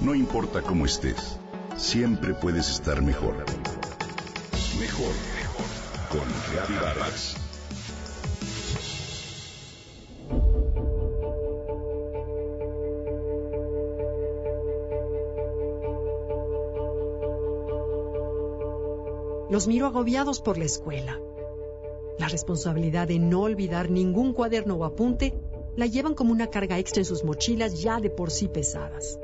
No importa cómo estés, siempre puedes estar mejor. Mejor, mejor. Con Reavivadas. Los miro agobiados por la escuela. La responsabilidad de no olvidar ningún cuaderno o apunte la llevan como una carga extra en sus mochilas ya de por sí pesadas.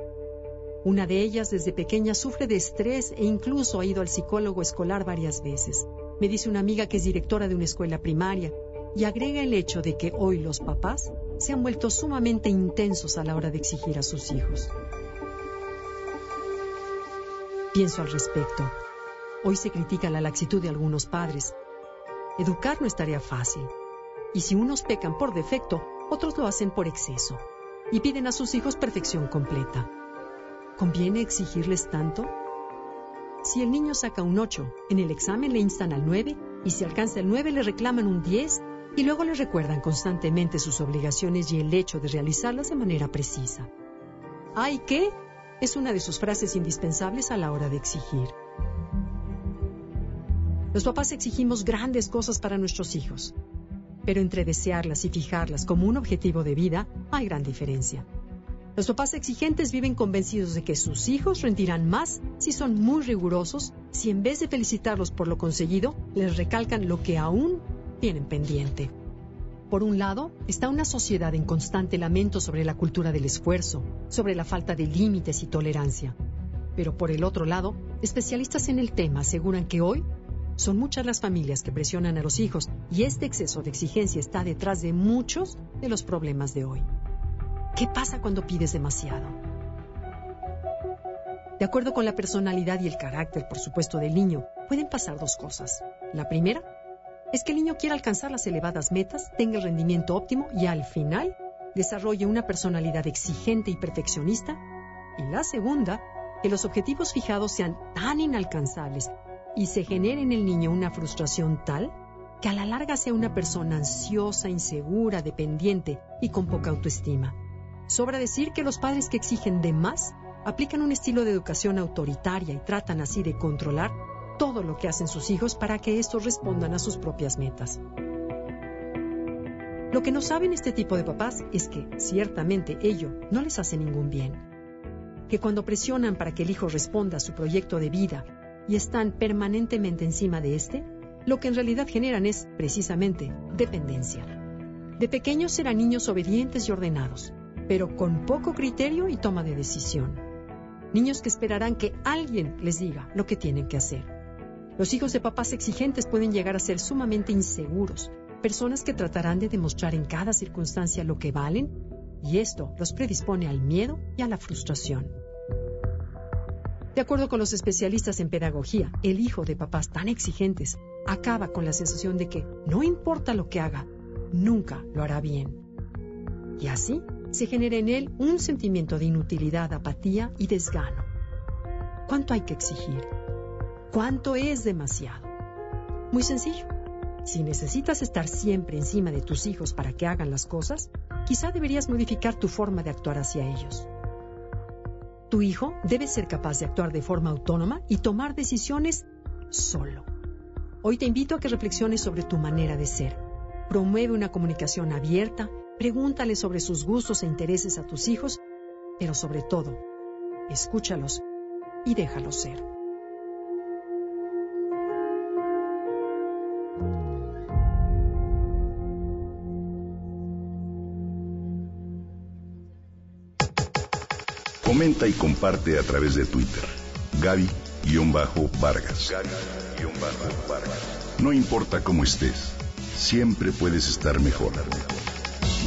Una de ellas desde pequeña sufre de estrés e incluso ha ido al psicólogo escolar varias veces. Me dice una amiga que es directora de una escuela primaria y agrega el hecho de que hoy los papás se han vuelto sumamente intensos a la hora de exigir a sus hijos. Pienso al respecto. Hoy se critica la laxitud de algunos padres. Educar no es tarea fácil. Y si unos pecan por defecto, otros lo hacen por exceso. Y piden a sus hijos perfección completa. ¿Conviene exigirles tanto? Si el niño saca un 8, en el examen le instan al 9 y si alcanza el 9 le reclaman un 10 y luego le recuerdan constantemente sus obligaciones y el hecho de realizarlas de manera precisa. ¿Ay qué? Es una de sus frases indispensables a la hora de exigir. Los papás exigimos grandes cosas para nuestros hijos, pero entre desearlas y fijarlas como un objetivo de vida hay gran diferencia. Los papás exigentes viven convencidos de que sus hijos rendirán más si son muy rigurosos, si en vez de felicitarlos por lo conseguido, les recalcan lo que aún tienen pendiente. Por un lado, está una sociedad en constante lamento sobre la cultura del esfuerzo, sobre la falta de límites y tolerancia. Pero por el otro lado, especialistas en el tema aseguran que hoy son muchas las familias que presionan a los hijos y este exceso de exigencia está detrás de muchos de los problemas de hoy. ¿Qué pasa cuando pides demasiado? De acuerdo con la personalidad y el carácter, por supuesto, del niño, pueden pasar dos cosas. La primera es que el niño quiera alcanzar las elevadas metas, tenga el rendimiento óptimo y al final desarrolle una personalidad exigente y perfeccionista. Y la segunda, que los objetivos fijados sean tan inalcanzables y se genere en el niño una frustración tal que a la larga sea una persona ansiosa, insegura, dependiente y con poca autoestima. Sobra decir que los padres que exigen de más aplican un estilo de educación autoritaria y tratan así de controlar todo lo que hacen sus hijos para que estos respondan a sus propias metas. Lo que no saben este tipo de papás es que, ciertamente, ello no les hace ningún bien. Que cuando presionan para que el hijo responda a su proyecto de vida y están permanentemente encima de este, lo que en realidad generan es, precisamente, dependencia. De pequeños serán niños obedientes y ordenados, pero con poco criterio y toma de decisión. Niños que esperarán que alguien les diga lo que tienen que hacer. Los hijos de papás exigentes pueden llegar a ser sumamente inseguros, personas que tratarán de demostrar en cada circunstancia lo que valen, y esto los predispone al miedo y a la frustración. De acuerdo con los especialistas en pedagogía, el hijo de papás tan exigentes acaba con la sensación de que no importa lo que haga, nunca lo hará bien. Y así se genera en él un sentimiento de inutilidad, apatía y desgano. ¿Cuánto hay que exigir? ¿Cuánto es demasiado? Muy sencillo. Si necesitas estar siempre encima de tus hijos para que hagan las cosas, quizá deberías modificar tu forma de actuar hacia ellos. Tu hijo debe ser capaz de actuar de forma autónoma y tomar decisiones solo. Hoy te invito a que reflexiones sobre tu manera de ser. Promueve una comunicación abierta, pregúntale sobre sus gustos e intereses a tus hijos, pero sobre todo, escúchalos y déjalos ser. Comenta y comparte a través de Twitter. Gaby-Vargas. No importa cómo estés, siempre puedes estar mejor.